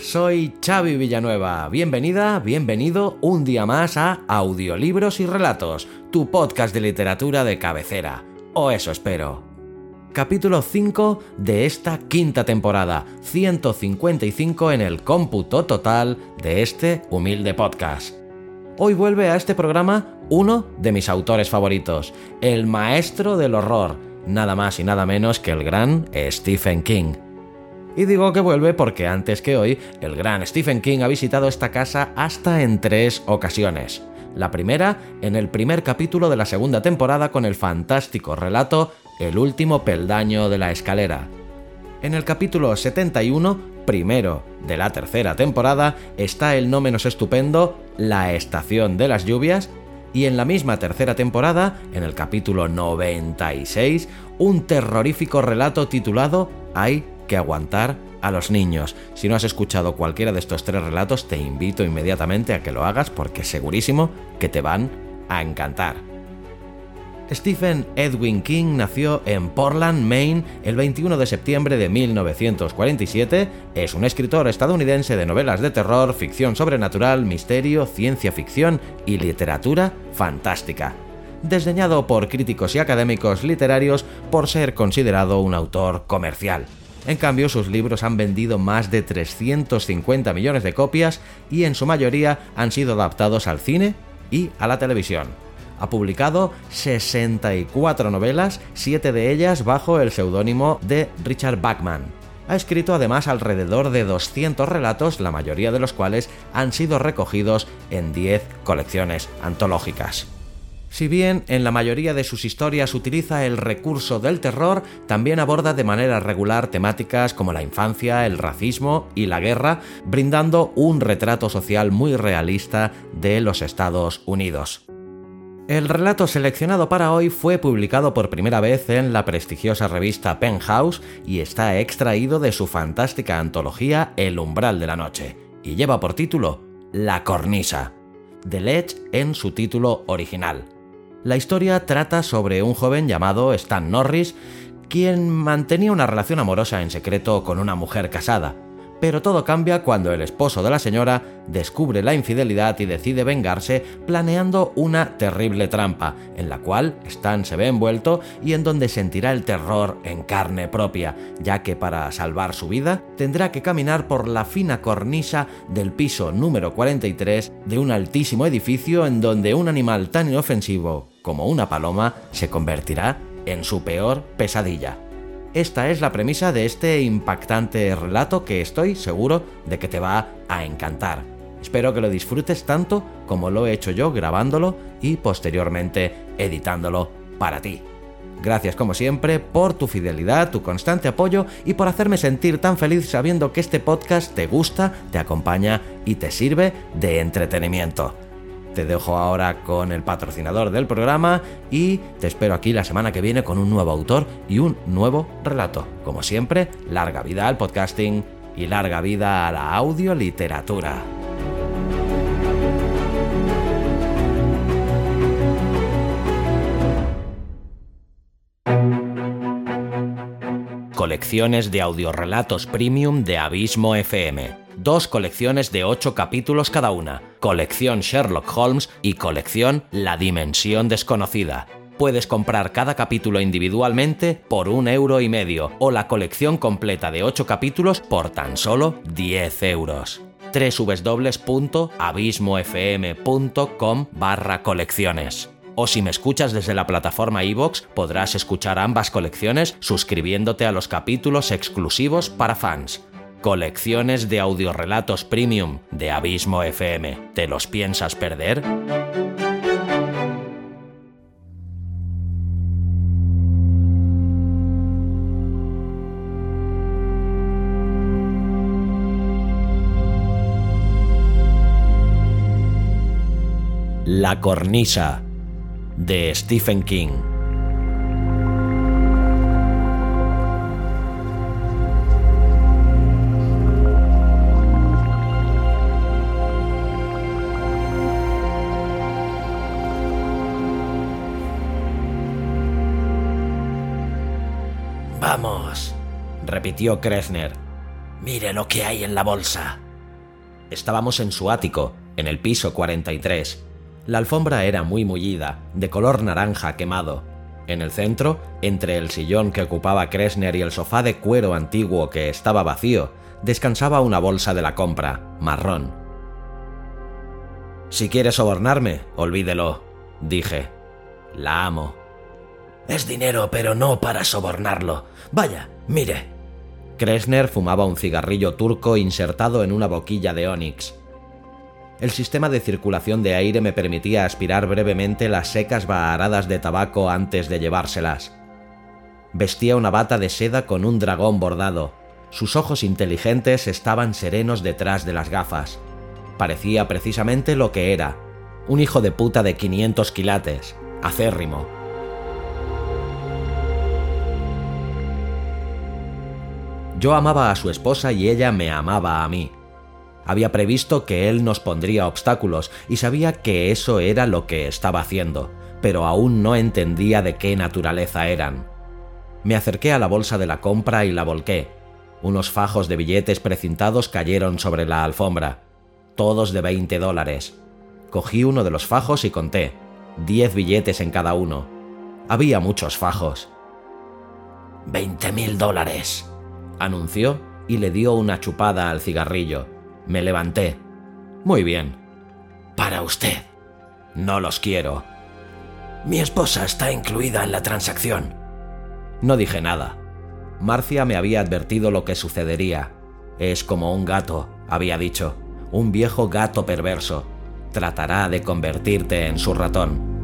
Soy Xavi Villanueva. Bienvenida, bienvenido un día más a Audiolibros y Relatos, tu podcast de literatura de cabecera. O eso espero. Capítulo 5 de esta quinta temporada, 155 en el cómputo total de este humilde podcast. Hoy vuelve a este programa uno de mis autores favoritos, el maestro del horror, nada más y nada menos que el gran Stephen King. Y digo que vuelve porque antes que hoy, el gran Stephen King ha visitado esta casa hasta en tres ocasiones. La primera, en el primer capítulo de la segunda temporada con el fantástico relato El último peldaño de la escalera. En el capítulo 71, primero de la tercera temporada, está el no menos estupendo La estación de las lluvias, y en la misma tercera temporada, en el capítulo 96, un terrorífico relato titulado Hay que aguantar a los niños. Si no has escuchado cualquiera de estos tres relatos, te invito inmediatamente a que lo hagas porque segurísimo que te van a encantar. Stephen Edwin King nació en Portland, Maine, el 21 de septiembre de 1947. Es un escritor estadounidense de novelas de terror, ficción sobrenatural, misterio, ciencia ficción y literatura fantástica. Desdeñado por críticos y académicos literarios por ser considerado un autor comercial. En cambio, sus libros han vendido más de 350 millones de copias y en su mayoría han sido adaptados al cine y a la televisión. Ha publicado 64 novelas, 7 de ellas bajo el seudónimo de Richard Bachman. Ha escrito además alrededor de 200 relatos, la mayoría de los cuales han sido recogidos en 10 colecciones antológicas. Si bien en la mayoría de sus historias utiliza el recurso del terror, también aborda de manera regular temáticas como la infancia, el racismo y la guerra, brindando un retrato social muy realista de los Estados Unidos. El relato seleccionado para hoy fue publicado por primera vez en la prestigiosa revista Penthouse y está extraído de su fantástica antología El umbral de la noche, y lleva por título La cornisa, The Ledge en su título original. La historia trata sobre un joven llamado Stan Norris, quien mantenía una relación amorosa en secreto con una mujer casada. Pero todo cambia cuando el esposo de la señora descubre la infidelidad y decide vengarse planeando una terrible trampa, en la cual Stan se ve envuelto y en donde sentirá el terror en carne propia, ya que para salvar su vida tendrá que caminar por la fina cornisa del piso número 43 de un altísimo edificio en donde un animal tan inofensivo como una paloma se convertirá en su peor pesadilla. Esta es la premisa de este impactante relato que estoy seguro de que te va a encantar. Espero que lo disfrutes tanto como lo he hecho yo grabándolo y posteriormente editándolo para ti. Gracias como siempre por tu fidelidad, tu constante apoyo y por hacerme sentir tan feliz sabiendo que este podcast te gusta, te acompaña y te sirve de entretenimiento. Te dejo ahora con el patrocinador del programa y te espero aquí la semana que viene con un nuevo autor y un nuevo relato. Como siempre, larga vida al podcasting y larga vida a la audioliteratura. Colecciones de audiorelatos premium de Abismo FM dos colecciones de ocho capítulos cada una, colección Sherlock Holmes y colección La Dimensión Desconocida. Puedes comprar cada capítulo individualmente por un euro y medio o la colección completa de ocho capítulos por tan solo 10 euros www.abismofm.com barra colecciones. O si me escuchas desde la plataforma iVoox, podrás escuchar ambas colecciones suscribiéndote a los capítulos exclusivos para fans. Colecciones de audiorelatos premium de Abismo FM. ¿Te los piensas perder? La cornisa de Stephen King. Repitió Kresner. Mire lo que hay en la bolsa. Estábamos en su ático, en el piso 43. La alfombra era muy mullida, de color naranja quemado. En el centro, entre el sillón que ocupaba Kresner y el sofá de cuero antiguo que estaba vacío, descansaba una bolsa de la compra, marrón. Si quiere sobornarme, olvídelo, dije. La amo. Es dinero, pero no para sobornarlo. Vaya, mire. Kresner fumaba un cigarrillo turco insertado en una boquilla de ónix. El sistema de circulación de aire me permitía aspirar brevemente las secas baharadas de tabaco antes de llevárselas. Vestía una bata de seda con un dragón bordado. Sus ojos inteligentes estaban serenos detrás de las gafas. Parecía precisamente lo que era, un hijo de puta de 500 quilates, acérrimo. Yo amaba a su esposa y ella me amaba a mí. Había previsto que él nos pondría obstáculos y sabía que eso era lo que estaba haciendo, pero aún no entendía de qué naturaleza eran. Me acerqué a la bolsa de la compra y la volqué. Unos fajos de billetes precintados cayeron sobre la alfombra, todos de 20 dólares. Cogí uno de los fajos y conté, 10 billetes en cada uno. Había muchos fajos. «¡Veinte mil dólares, anunció y le dio una chupada al cigarrillo. Me levanté. Muy bien. Para usted. No los quiero. Mi esposa está incluida en la transacción. No dije nada. Marcia me había advertido lo que sucedería. Es como un gato, había dicho, un viejo gato perverso. Tratará de convertirte en su ratón.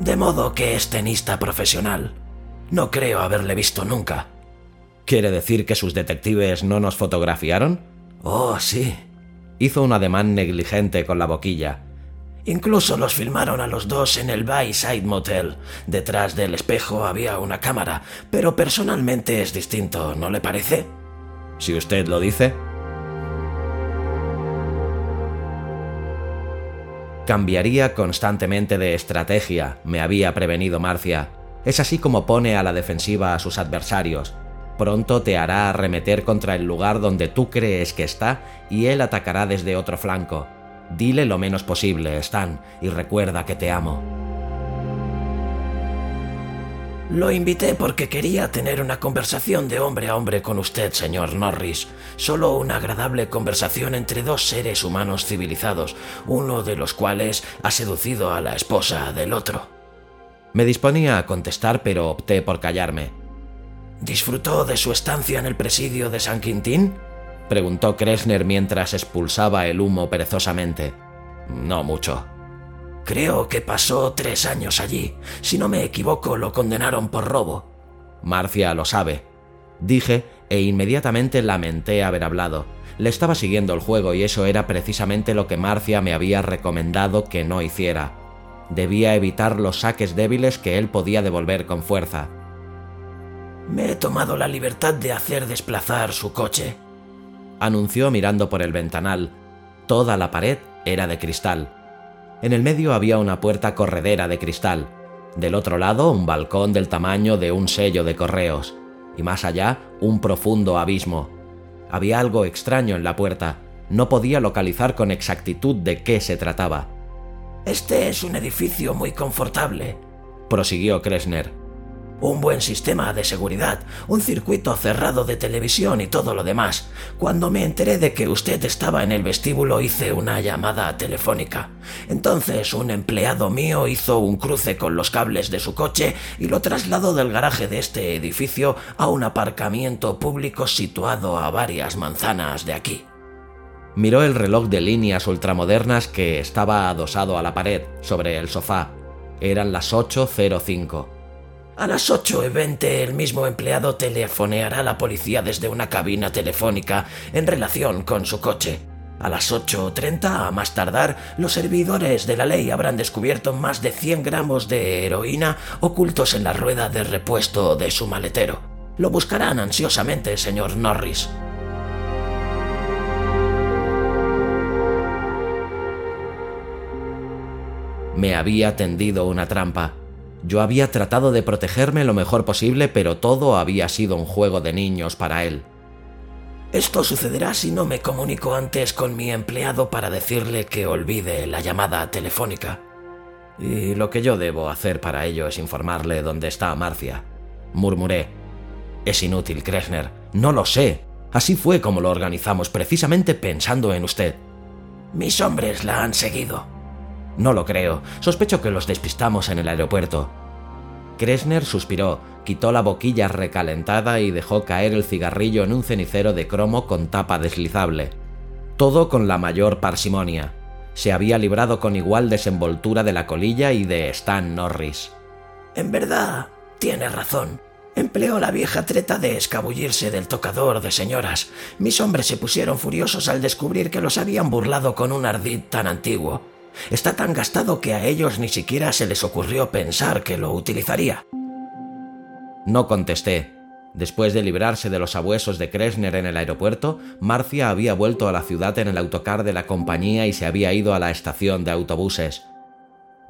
De modo que es tenista profesional. No creo haberle visto nunca. ¿Quiere decir que sus detectives no nos fotografiaron? Oh, sí. Hizo un ademán negligente con la boquilla. Incluso los filmaron a los dos en el Bayside Motel. Detrás del espejo había una cámara, pero personalmente es distinto, ¿no le parece? Si usted lo dice. Cambiaría constantemente de estrategia, me había prevenido Marcia. Es así como pone a la defensiva a sus adversarios. Pronto te hará arremeter contra el lugar donde tú crees que está y él atacará desde otro flanco. Dile lo menos posible, Stan, y recuerda que te amo. Lo invité porque quería tener una conversación de hombre a hombre con usted, señor Norris. Solo una agradable conversación entre dos seres humanos civilizados, uno de los cuales ha seducido a la esposa del otro. Me disponía a contestar, pero opté por callarme. ¿Disfrutó de su estancia en el presidio de San Quintín? preguntó Kresner mientras expulsaba el humo perezosamente. No mucho. Creo que pasó tres años allí. Si no me equivoco, lo condenaron por robo. Marcia lo sabe. Dije e inmediatamente lamenté haber hablado. Le estaba siguiendo el juego y eso era precisamente lo que Marcia me había recomendado que no hiciera. Debía evitar los saques débiles que él podía devolver con fuerza. Me he tomado la libertad de hacer desplazar su coche, anunció mirando por el ventanal. Toda la pared era de cristal. En el medio había una puerta corredera de cristal. Del otro lado un balcón del tamaño de un sello de correos. Y más allá un profundo abismo. Había algo extraño en la puerta. No podía localizar con exactitud de qué se trataba. Este es un edificio muy confortable, prosiguió Kresner un buen sistema de seguridad, un circuito cerrado de televisión y todo lo demás. Cuando me enteré de que usted estaba en el vestíbulo hice una llamada telefónica. Entonces un empleado mío hizo un cruce con los cables de su coche y lo trasladó del garaje de este edificio a un aparcamiento público situado a varias manzanas de aquí. Miró el reloj de líneas ultramodernas que estaba adosado a la pared, sobre el sofá. Eran las 8.05. A las 8 y 20 el mismo empleado telefoneará a la policía desde una cabina telefónica en relación con su coche. A las 8.30, a más tardar, los servidores de la ley habrán descubierto más de 100 gramos de heroína ocultos en la rueda de repuesto de su maletero. Lo buscarán ansiosamente, señor Norris. Me había tendido una trampa. Yo había tratado de protegerme lo mejor posible, pero todo había sido un juego de niños para él. Esto sucederá si no me comunico antes con mi empleado para decirle que olvide la llamada telefónica. Y lo que yo debo hacer para ello es informarle dónde está Marcia. Murmuré. Es inútil, Kresner. No lo sé. Así fue como lo organizamos, precisamente pensando en usted. Mis hombres la han seguido. No lo creo. Sospecho que los despistamos en el aeropuerto. Kresner suspiró, quitó la boquilla recalentada y dejó caer el cigarrillo en un cenicero de cromo con tapa deslizable. Todo con la mayor parsimonia. Se había librado con igual desenvoltura de la colilla y de Stan Norris. En verdad, tiene razón. Empleó la vieja treta de escabullirse del tocador de señoras. Mis hombres se pusieron furiosos al descubrir que los habían burlado con un ardid tan antiguo. Está tan gastado que a ellos ni siquiera se les ocurrió pensar que lo utilizaría. No contesté. Después de librarse de los abuesos de Kresner en el aeropuerto, Marcia había vuelto a la ciudad en el autocar de la compañía y se había ido a la estación de autobuses.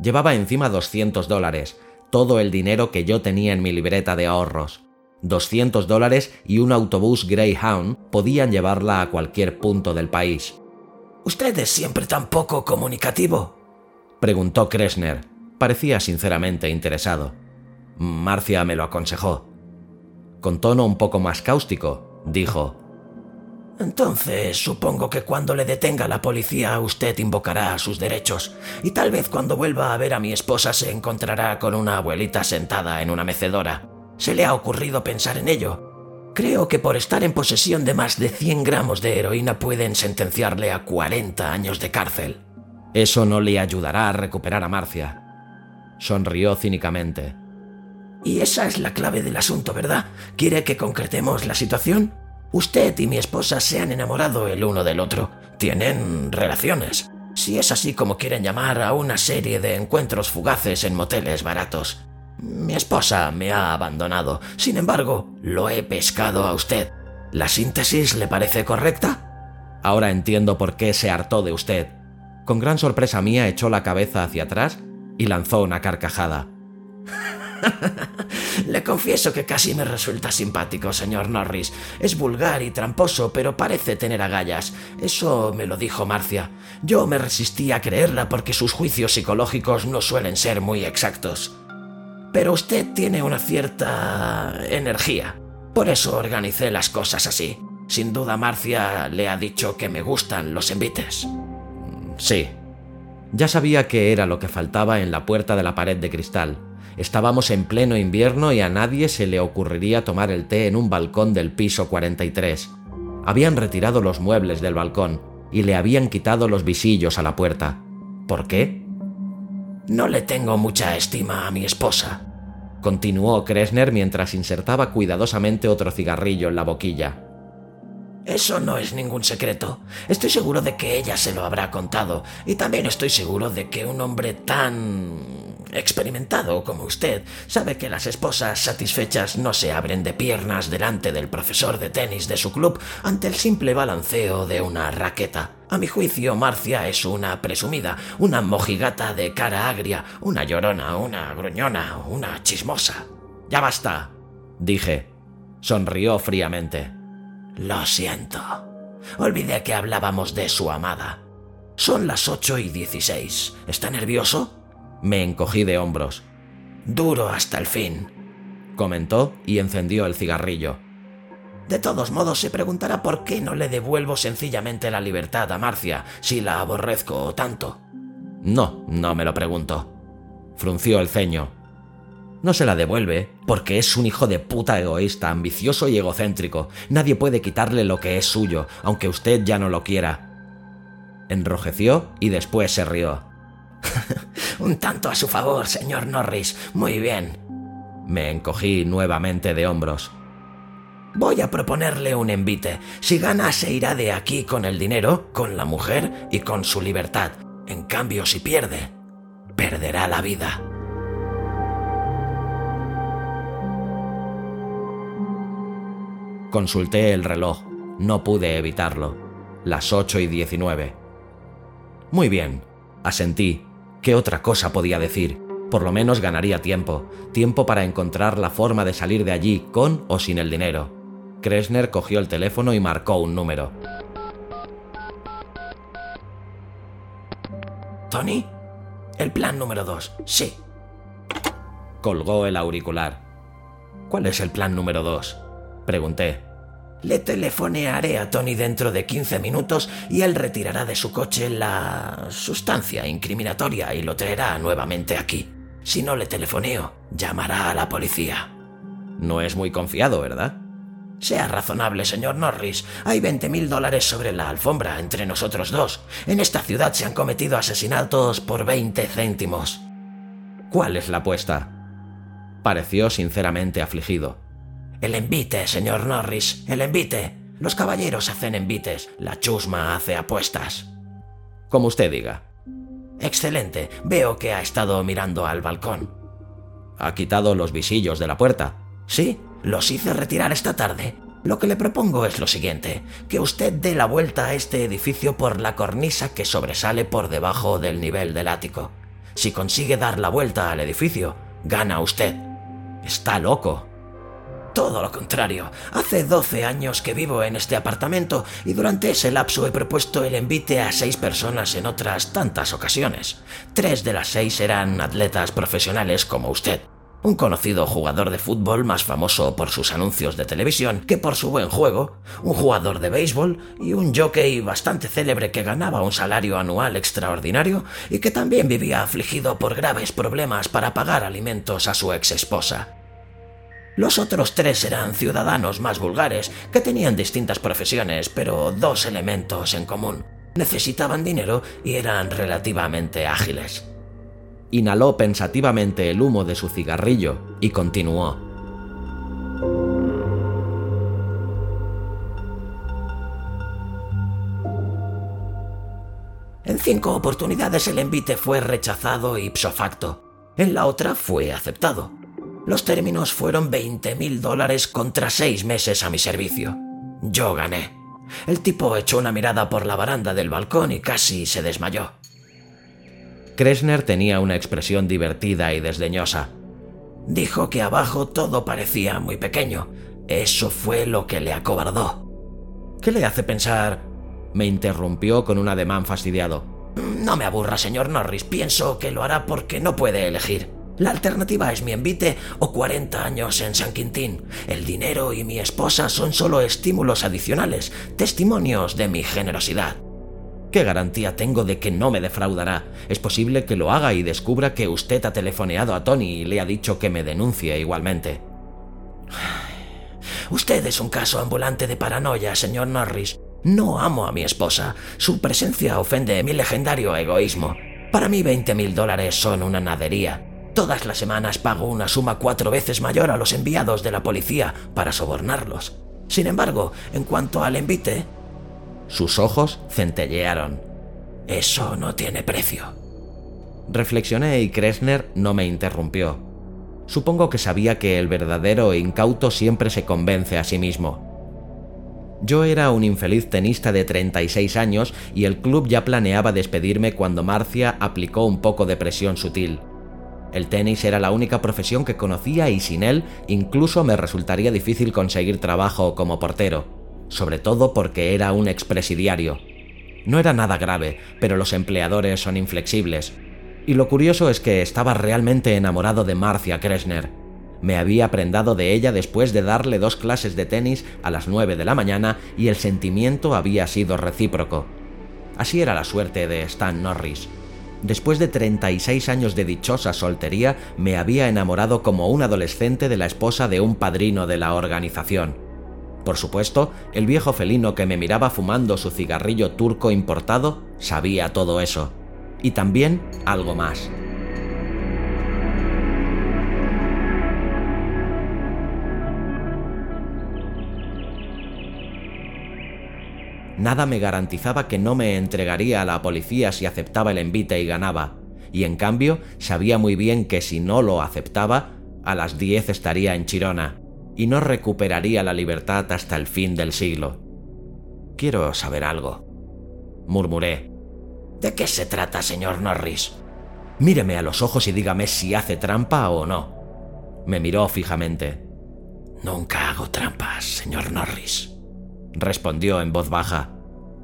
Llevaba encima 200 dólares, todo el dinero que yo tenía en mi libreta de ahorros. 200 dólares y un autobús Greyhound podían llevarla a cualquier punto del país. ¿Usted es siempre tan poco comunicativo? Preguntó Kresner. Parecía sinceramente interesado. Marcia me lo aconsejó. Con tono un poco más cáustico, dijo, Entonces supongo que cuando le detenga la policía usted invocará sus derechos y tal vez cuando vuelva a ver a mi esposa se encontrará con una abuelita sentada en una mecedora. ¿Se le ha ocurrido pensar en ello? Creo que por estar en posesión de más de 100 gramos de heroína pueden sentenciarle a 40 años de cárcel. Eso no le ayudará a recuperar a Marcia. Sonrió cínicamente. Y esa es la clave del asunto, ¿verdad? ¿Quiere que concretemos la situación? Usted y mi esposa se han enamorado el uno del otro. Tienen relaciones. Si es así como quieren llamar a una serie de encuentros fugaces en moteles baratos. Mi esposa me ha abandonado. Sin embargo, lo he pescado a usted. ¿La síntesis le parece correcta? Ahora entiendo por qué se hartó de usted. Con gran sorpresa mía echó la cabeza hacia atrás y lanzó una carcajada. Le confieso que casi me resulta simpático, señor Norris. Es vulgar y tramposo, pero parece tener agallas. Eso me lo dijo Marcia. Yo me resistí a creerla porque sus juicios psicológicos no suelen ser muy exactos. Pero usted tiene una cierta energía. Por eso organicé las cosas así. Sin duda Marcia le ha dicho que me gustan los envites. Sí. Ya sabía que era lo que faltaba en la puerta de la pared de cristal. Estábamos en pleno invierno y a nadie se le ocurriría tomar el té en un balcón del piso 43. Habían retirado los muebles del balcón y le habían quitado los visillos a la puerta. ¿Por qué? No le tengo mucha estima a mi esposa, continuó Kresner mientras insertaba cuidadosamente otro cigarrillo en la boquilla. Eso no es ningún secreto. Estoy seguro de que ella se lo habrá contado. Y también estoy seguro de que un hombre tan experimentado como usted sabe que las esposas satisfechas no se abren de piernas delante del profesor de tenis de su club ante el simple balanceo de una raqueta. A mi juicio, Marcia es una presumida, una mojigata de cara agria, una llorona, una gruñona, una chismosa. Ya basta, dije. Sonrió fríamente. Lo siento. Olvidé que hablábamos de su amada. Son las ocho y dieciséis. ¿Está nervioso? Me encogí de hombros. Duro hasta el fin, comentó y encendió el cigarrillo. De todos modos, se preguntará por qué no le devuelvo sencillamente la libertad a Marcia si la aborrezco tanto. No, no me lo pregunto. Frunció el ceño. No se la devuelve, porque es un hijo de puta egoísta, ambicioso y egocéntrico. Nadie puede quitarle lo que es suyo, aunque usted ya no lo quiera. Enrojeció y después se rió. Un tanto a su favor, señor Norris. Muy bien. Me encogí nuevamente de hombros. Voy a proponerle un envite. Si gana, se irá de aquí con el dinero, con la mujer y con su libertad. En cambio, si pierde, perderá la vida. Consulté el reloj. No pude evitarlo. Las 8 y 19. Muy bien, asentí. ¿Qué otra cosa podía decir? Por lo menos ganaría tiempo, tiempo para encontrar la forma de salir de allí con o sin el dinero. Kresner cogió el teléfono y marcó un número. ¿Tony? El plan número dos, sí. Colgó el auricular. ¿Cuál es el plan número dos? Pregunté. Le telefonearé a Tony dentro de 15 minutos y él retirará de su coche la sustancia incriminatoria y lo traerá nuevamente aquí. Si no le telefoneo, llamará a la policía. No es muy confiado, ¿verdad? Sea razonable, señor Norris. Hay 20 mil dólares sobre la alfombra entre nosotros dos. En esta ciudad se han cometido asesinatos por 20 céntimos. ¿Cuál es la apuesta? Pareció sinceramente afligido. El envite, señor Norris, el envite. Los caballeros hacen envites, la chusma hace apuestas. Como usted diga. Excelente, veo que ha estado mirando al balcón. ¿Ha quitado los visillos de la puerta? Sí, los hice retirar esta tarde. Lo que le propongo es lo siguiente, que usted dé la vuelta a este edificio por la cornisa que sobresale por debajo del nivel del ático. Si consigue dar la vuelta al edificio, gana usted. Está loco. Todo lo contrario. Hace 12 años que vivo en este apartamento y durante ese lapso he propuesto el envite a seis personas en otras tantas ocasiones. Tres de las seis eran atletas profesionales como usted un conocido jugador de fútbol más famoso por sus anuncios de televisión que por su buen juego, un jugador de béisbol y un jockey bastante célebre que ganaba un salario anual extraordinario y que también vivía afligido por graves problemas para pagar alimentos a su ex esposa. Los otros tres eran ciudadanos más vulgares que tenían distintas profesiones, pero dos elementos en común. Necesitaban dinero y eran relativamente ágiles. Inhaló pensativamente el humo de su cigarrillo y continuó. En cinco oportunidades el envite fue rechazado ipso facto. En la otra fue aceptado. Los términos fueron 20 mil dólares contra seis meses a mi servicio. Yo gané. El tipo echó una mirada por la baranda del balcón y casi se desmayó. Kresner tenía una expresión divertida y desdeñosa. Dijo que abajo todo parecía muy pequeño. Eso fue lo que le acobardó. ¿Qué le hace pensar? me interrumpió con un ademán fastidiado. No me aburra, señor Norris. Pienso que lo hará porque no puede elegir. La alternativa es mi envite o 40 años en San Quintín. El dinero y mi esposa son solo estímulos adicionales, testimonios de mi generosidad. ¿Qué garantía tengo de que no me defraudará? Es posible que lo haga y descubra que usted ha telefoneado a Tony y le ha dicho que me denuncie igualmente. Usted es un caso ambulante de paranoia, señor Norris. No amo a mi esposa. Su presencia ofende mi legendario egoísmo. Para mí 20 mil dólares son una nadería. Todas las semanas pago una suma cuatro veces mayor a los enviados de la policía para sobornarlos. Sin embargo, en cuanto al envite, sus ojos centellearon. Eso no tiene precio. Reflexioné y Kresner no me interrumpió. Supongo que sabía que el verdadero incauto siempre se convence a sí mismo. Yo era un infeliz tenista de 36 años y el club ya planeaba despedirme cuando Marcia aplicó un poco de presión sutil. El tenis era la única profesión que conocía y sin él incluso me resultaría difícil conseguir trabajo como portero sobre todo porque era un expresidiario. No era nada grave, pero los empleadores son inflexibles. Y lo curioso es que estaba realmente enamorado de Marcia Kresner. Me había prendado de ella después de darle dos clases de tenis a las nueve de la mañana y el sentimiento había sido recíproco. Así era la suerte de Stan Norris. Después de 36 años de dichosa soltería, me había enamorado como un adolescente de la esposa de un padrino de la organización. Por supuesto, el viejo felino que me miraba fumando su cigarrillo turco importado sabía todo eso. Y también algo más. Nada me garantizaba que no me entregaría a la policía si aceptaba el envite y ganaba, y en cambio sabía muy bien que si no lo aceptaba, a las 10 estaría en Chirona y no recuperaría la libertad hasta el fin del siglo. Quiero saber algo. Murmuré. ¿De qué se trata, señor Norris? Míreme a los ojos y dígame si hace trampa o no. Me miró fijamente. Nunca hago trampas, señor Norris. Respondió en voz baja.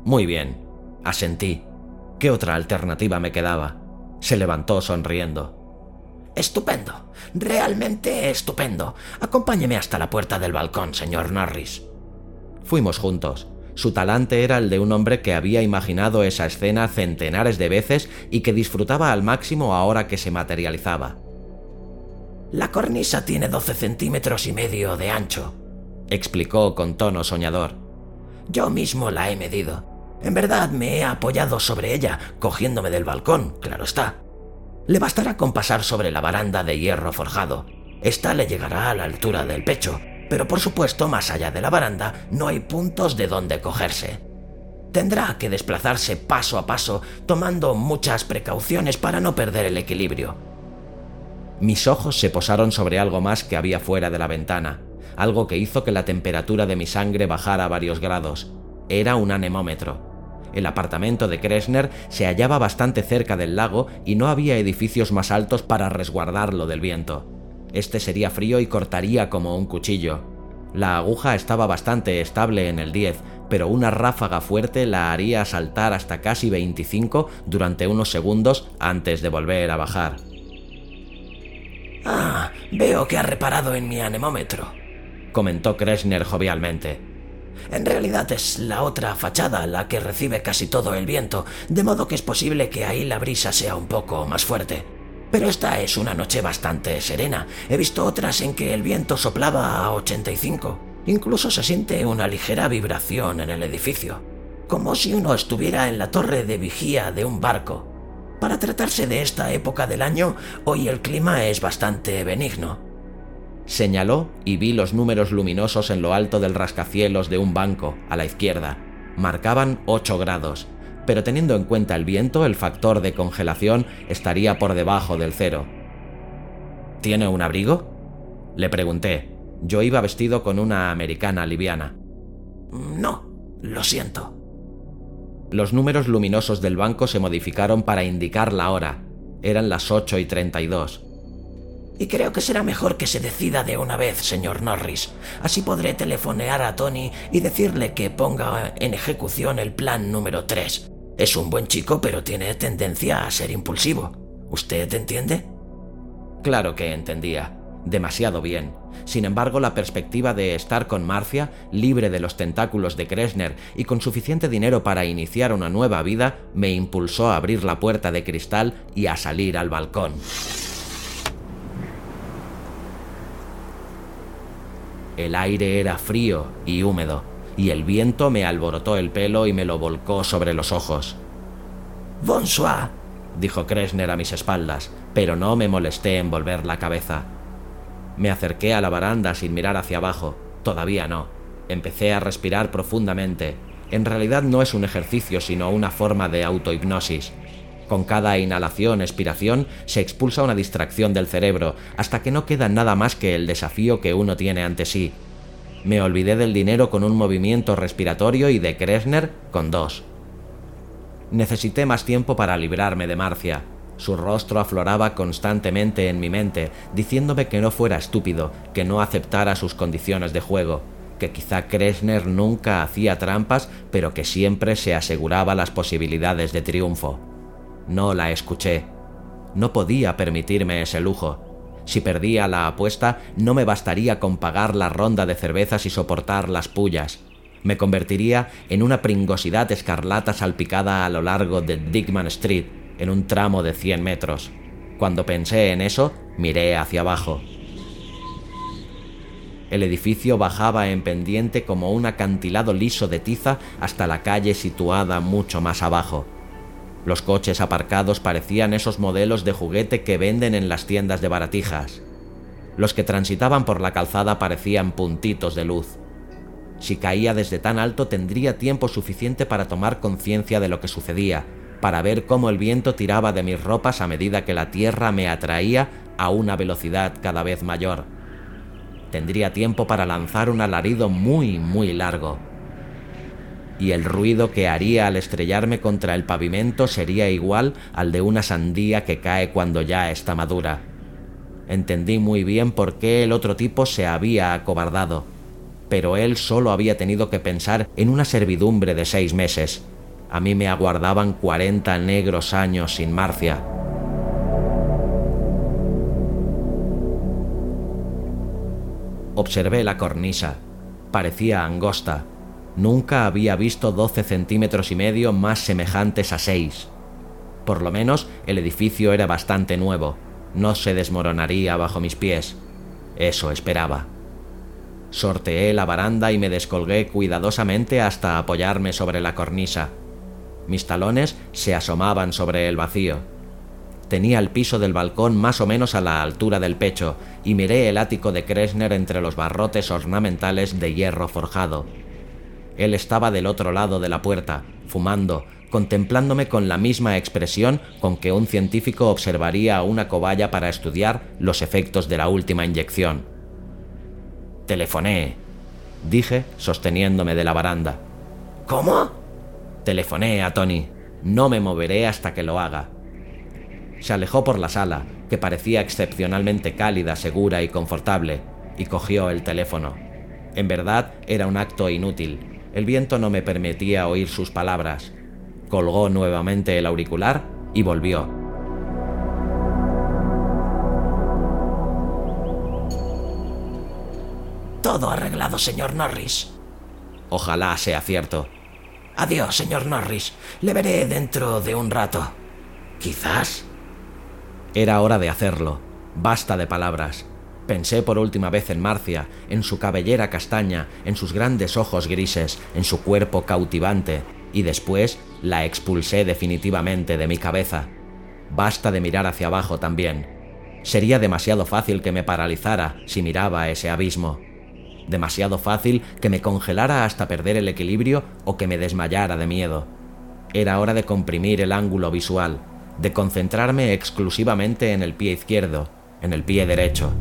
Muy bien, asentí. ¿Qué otra alternativa me quedaba? Se levantó sonriendo. Estupendo, realmente estupendo. Acompáñeme hasta la puerta del balcón, señor Norris. Fuimos juntos. Su talante era el de un hombre que había imaginado esa escena centenares de veces y que disfrutaba al máximo ahora que se materializaba. La cornisa tiene 12 centímetros y medio de ancho, explicó con tono soñador. Yo mismo la he medido. En verdad me he apoyado sobre ella, cogiéndome del balcón, claro está. Le bastará con pasar sobre la baranda de hierro forjado. Esta le llegará a la altura del pecho, pero por supuesto más allá de la baranda no hay puntos de donde cogerse. Tendrá que desplazarse paso a paso, tomando muchas precauciones para no perder el equilibrio. Mis ojos se posaron sobre algo más que había fuera de la ventana, algo que hizo que la temperatura de mi sangre bajara varios grados. Era un anemómetro. El apartamento de Kresner se hallaba bastante cerca del lago y no había edificios más altos para resguardarlo del viento. Este sería frío y cortaría como un cuchillo. La aguja estaba bastante estable en el 10, pero una ráfaga fuerte la haría saltar hasta casi 25 durante unos segundos antes de volver a bajar. Ah, veo que ha reparado en mi anemómetro, comentó Kresner jovialmente. En realidad es la otra fachada la que recibe casi todo el viento, de modo que es posible que ahí la brisa sea un poco más fuerte. Pero esta es una noche bastante serena. He visto otras en que el viento soplaba a 85. Incluso se siente una ligera vibración en el edificio, como si uno estuviera en la torre de vigía de un barco. Para tratarse de esta época del año, hoy el clima es bastante benigno. Señaló y vi los números luminosos en lo alto del rascacielos de un banco, a la izquierda. Marcaban 8 grados, pero teniendo en cuenta el viento, el factor de congelación estaría por debajo del cero. ¿Tiene un abrigo? Le pregunté. Yo iba vestido con una americana liviana. No, lo siento. Los números luminosos del banco se modificaron para indicar la hora. Eran las 8 y 32. Y creo que será mejor que se decida de una vez, señor Norris. Así podré telefonear a Tony y decirle que ponga en ejecución el plan número 3. Es un buen chico, pero tiene tendencia a ser impulsivo. ¿Usted entiende? Claro que entendía. Demasiado bien. Sin embargo, la perspectiva de estar con Marcia, libre de los tentáculos de Kresner y con suficiente dinero para iniciar una nueva vida, me impulsó a abrir la puerta de cristal y a salir al balcón. El aire era frío y húmedo y el viento me alborotó el pelo y me lo volcó sobre los ojos. Bonsoir, dijo Kresner a mis espaldas, pero no me molesté en volver la cabeza. Me acerqué a la baranda sin mirar hacia abajo. Todavía no. Empecé a respirar profundamente. En realidad no es un ejercicio, sino una forma de autohipnosis. Con cada inhalación-expiración se expulsa una distracción del cerebro, hasta que no queda nada más que el desafío que uno tiene ante sí, me olvidé del dinero con un movimiento respiratorio y de Kresner con dos. Necesité más tiempo para librarme de Marcia. Su rostro afloraba constantemente en mi mente, diciéndome que no fuera estúpido, que no aceptara sus condiciones de juego, que quizá Kresner nunca hacía trampas, pero que siempre se aseguraba las posibilidades de triunfo. No la escuché. No podía permitirme ese lujo. Si perdía la apuesta, no me bastaría con pagar la ronda de cervezas y soportar las pullas. Me convertiría en una pringosidad escarlata salpicada a lo largo de Dickman Street, en un tramo de 100 metros. Cuando pensé en eso, miré hacia abajo. El edificio bajaba en pendiente como un acantilado liso de tiza hasta la calle situada mucho más abajo. Los coches aparcados parecían esos modelos de juguete que venden en las tiendas de baratijas. Los que transitaban por la calzada parecían puntitos de luz. Si caía desde tan alto tendría tiempo suficiente para tomar conciencia de lo que sucedía, para ver cómo el viento tiraba de mis ropas a medida que la tierra me atraía a una velocidad cada vez mayor. Tendría tiempo para lanzar un alarido muy, muy largo. Y el ruido que haría al estrellarme contra el pavimento sería igual al de una sandía que cae cuando ya está madura. Entendí muy bien por qué el otro tipo se había acobardado, pero él solo había tenido que pensar en una servidumbre de seis meses. A mí me aguardaban cuarenta negros años sin Marcia. Observé la cornisa. Parecía angosta. Nunca había visto doce centímetros y medio más semejantes a seis. Por lo menos el edificio era bastante nuevo. No se desmoronaría bajo mis pies. Eso esperaba. Sorteé la baranda y me descolgué cuidadosamente hasta apoyarme sobre la cornisa. Mis talones se asomaban sobre el vacío. Tenía el piso del balcón más o menos a la altura del pecho y miré el ático de Kresner entre los barrotes ornamentales de hierro forjado. Él estaba del otro lado de la puerta, fumando, contemplándome con la misma expresión con que un científico observaría una cobaya para estudiar los efectos de la última inyección. Telefoné, dije, sosteniéndome de la baranda. ¿Cómo? Telefoné a Tony. No me moveré hasta que lo haga. Se alejó por la sala, que parecía excepcionalmente cálida, segura y confortable, y cogió el teléfono. En verdad era un acto inútil. El viento no me permitía oír sus palabras. Colgó nuevamente el auricular y volvió. Todo arreglado, señor Norris. Ojalá sea cierto. Adiós, señor Norris. Le veré dentro de un rato. Quizás. Era hora de hacerlo. Basta de palabras. Pensé por última vez en Marcia, en su cabellera castaña, en sus grandes ojos grises, en su cuerpo cautivante, y después la expulsé definitivamente de mi cabeza. Basta de mirar hacia abajo también. Sería demasiado fácil que me paralizara si miraba ese abismo. Demasiado fácil que me congelara hasta perder el equilibrio o que me desmayara de miedo. Era hora de comprimir el ángulo visual, de concentrarme exclusivamente en el pie izquierdo, en el pie derecho.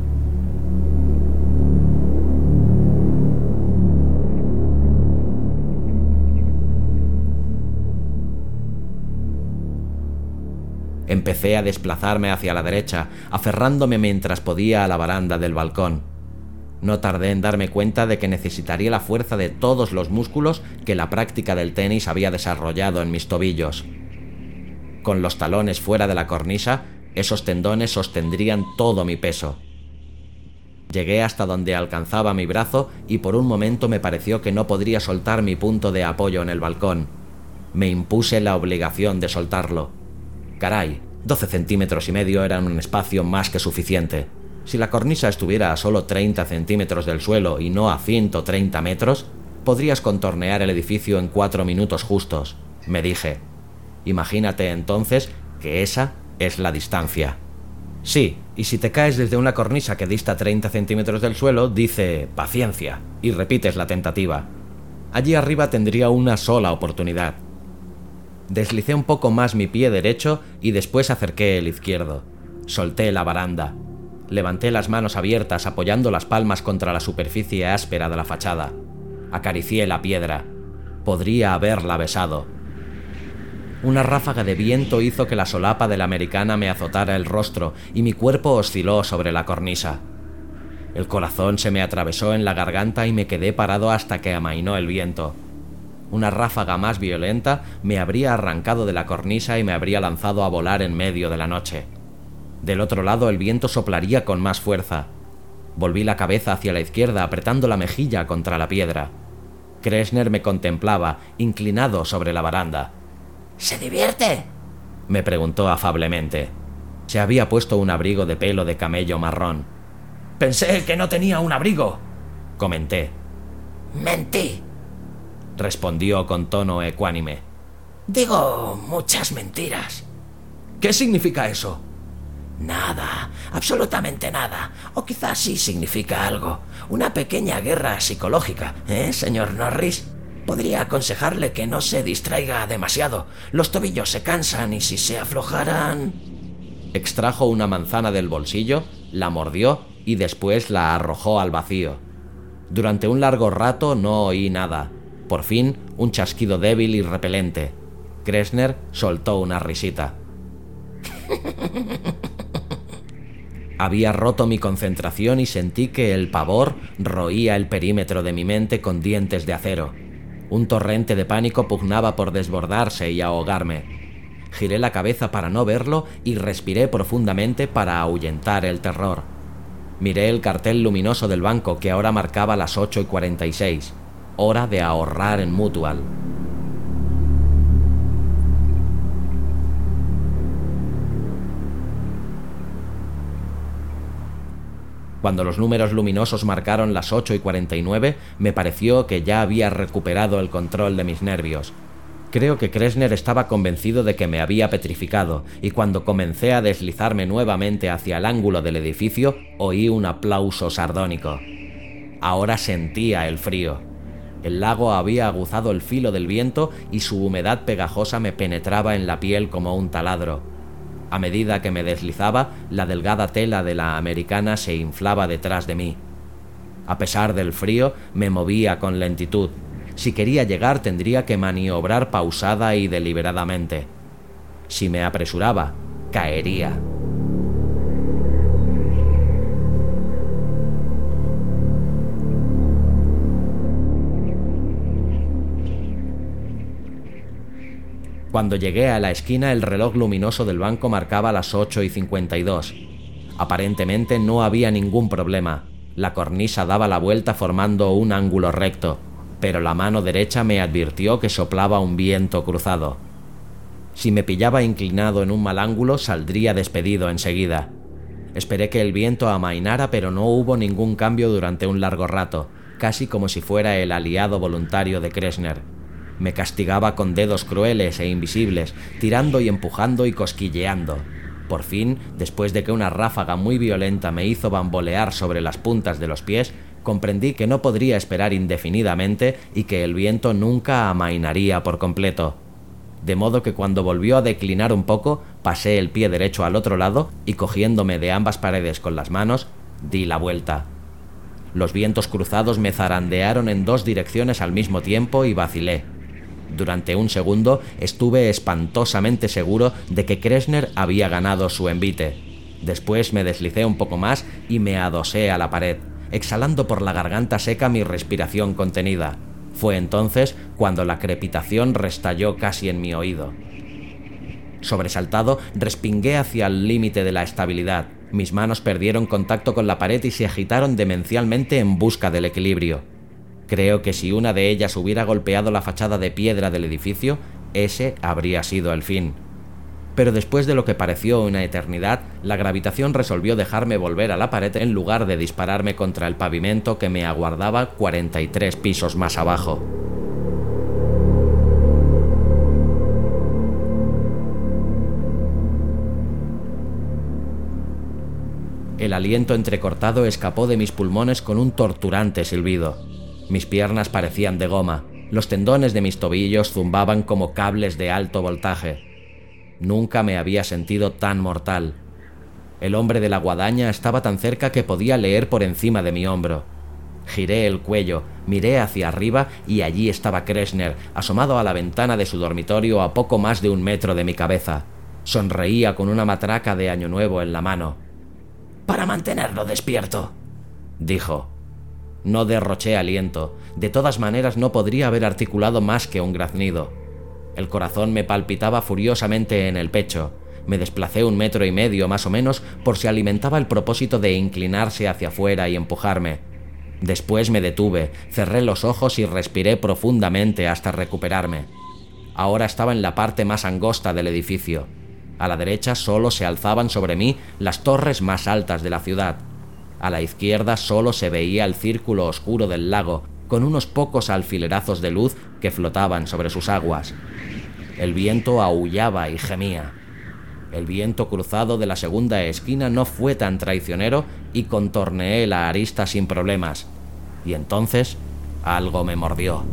Empecé a desplazarme hacia la derecha, aferrándome mientras podía a la baranda del balcón. No tardé en darme cuenta de que necesitaría la fuerza de todos los músculos que la práctica del tenis había desarrollado en mis tobillos. Con los talones fuera de la cornisa, esos tendones sostendrían todo mi peso. Llegué hasta donde alcanzaba mi brazo y por un momento me pareció que no podría soltar mi punto de apoyo en el balcón. Me impuse la obligación de soltarlo. Caray, 12 centímetros y medio eran un espacio más que suficiente. Si la cornisa estuviera a solo 30 centímetros del suelo y no a 130 metros, podrías contornear el edificio en cuatro minutos justos, me dije. Imagínate entonces que esa es la distancia. Sí, y si te caes desde una cornisa que dista 30 centímetros del suelo, dice paciencia, y repites la tentativa. Allí arriba tendría una sola oportunidad. Deslicé un poco más mi pie derecho y después acerqué el izquierdo. Solté la baranda. Levanté las manos abiertas apoyando las palmas contra la superficie áspera de la fachada. Acaricié la piedra. Podría haberla besado. Una ráfaga de viento hizo que la solapa de la americana me azotara el rostro y mi cuerpo osciló sobre la cornisa. El corazón se me atravesó en la garganta y me quedé parado hasta que amainó el viento. Una ráfaga más violenta me habría arrancado de la cornisa y me habría lanzado a volar en medio de la noche. Del otro lado el viento soplaría con más fuerza. Volví la cabeza hacia la izquierda apretando la mejilla contra la piedra. Kresner me contemplaba, inclinado sobre la baranda. ¿Se divierte? me preguntó afablemente. Se había puesto un abrigo de pelo de camello marrón. Pensé que no tenía un abrigo, comenté. Mentí, respondió con tono ecuánime. Digo muchas mentiras. ¿Qué significa eso? Nada, absolutamente nada. O quizás sí significa algo. Una pequeña guerra psicológica, ¿eh, señor Norris? Podría aconsejarle que no se distraiga demasiado. Los tobillos se cansan y si se aflojaran... Extrajo una manzana del bolsillo, la mordió y después la arrojó al vacío. Durante un largo rato no oí nada. Por fin, un chasquido débil y repelente. Kressner soltó una risita. Había roto mi concentración y sentí que el pavor roía el perímetro de mi mente con dientes de acero. Un torrente de pánico pugnaba por desbordarse y ahogarme. Giré la cabeza para no verlo y respiré profundamente para ahuyentar el terror. Miré el cartel luminoso del banco que ahora marcaba las 8 y 46, hora de ahorrar en Mutual. Cuando los números luminosos marcaron las 8 y 49, me pareció que ya había recuperado el control de mis nervios. Creo que Kressner estaba convencido de que me había petrificado, y cuando comencé a deslizarme nuevamente hacia el ángulo del edificio, oí un aplauso sardónico. Ahora sentía el frío. El lago había aguzado el filo del viento y su humedad pegajosa me penetraba en la piel como un taladro. A medida que me deslizaba, la delgada tela de la americana se inflaba detrás de mí. A pesar del frío, me movía con lentitud. Si quería llegar tendría que maniobrar pausada y deliberadamente. Si me apresuraba, caería. Cuando llegué a la esquina el reloj luminoso del banco marcaba las 8 y 52. Aparentemente no había ningún problema. La cornisa daba la vuelta formando un ángulo recto, pero la mano derecha me advirtió que soplaba un viento cruzado. Si me pillaba inclinado en un mal ángulo saldría despedido enseguida. Esperé que el viento amainara pero no hubo ningún cambio durante un largo rato, casi como si fuera el aliado voluntario de Kressner. Me castigaba con dedos crueles e invisibles, tirando y empujando y cosquilleando. Por fin, después de que una ráfaga muy violenta me hizo bambolear sobre las puntas de los pies, comprendí que no podría esperar indefinidamente y que el viento nunca amainaría por completo. De modo que cuando volvió a declinar un poco, pasé el pie derecho al otro lado y cogiéndome de ambas paredes con las manos, di la vuelta. Los vientos cruzados me zarandearon en dos direcciones al mismo tiempo y vacilé. Durante un segundo estuve espantosamente seguro de que Kressner había ganado su envite. Después me deslicé un poco más y me adosé a la pared, exhalando por la garganta seca mi respiración contenida. Fue entonces cuando la crepitación restalló casi en mi oído. Sobresaltado, respingué hacia el límite de la estabilidad. Mis manos perdieron contacto con la pared y se agitaron demencialmente en busca del equilibrio. Creo que si una de ellas hubiera golpeado la fachada de piedra del edificio, ese habría sido el fin. Pero después de lo que pareció una eternidad, la gravitación resolvió dejarme volver a la pared en lugar de dispararme contra el pavimento que me aguardaba 43 pisos más abajo. El aliento entrecortado escapó de mis pulmones con un torturante silbido. Mis piernas parecían de goma, los tendones de mis tobillos zumbaban como cables de alto voltaje. Nunca me había sentido tan mortal. El hombre de la guadaña estaba tan cerca que podía leer por encima de mi hombro. Giré el cuello, miré hacia arriba y allí estaba Kressner, asomado a la ventana de su dormitorio a poco más de un metro de mi cabeza. Sonreía con una matraca de Año Nuevo en la mano. Para mantenerlo despierto, dijo. No derroché aliento. De todas maneras no podría haber articulado más que un graznido. El corazón me palpitaba furiosamente en el pecho. Me desplacé un metro y medio más o menos por si alimentaba el propósito de inclinarse hacia afuera y empujarme. Después me detuve, cerré los ojos y respiré profundamente hasta recuperarme. Ahora estaba en la parte más angosta del edificio. A la derecha solo se alzaban sobre mí las torres más altas de la ciudad. A la izquierda solo se veía el círculo oscuro del lago, con unos pocos alfilerazos de luz que flotaban sobre sus aguas. El viento aullaba y gemía. El viento cruzado de la segunda esquina no fue tan traicionero y contorneé la arista sin problemas. Y entonces algo me mordió.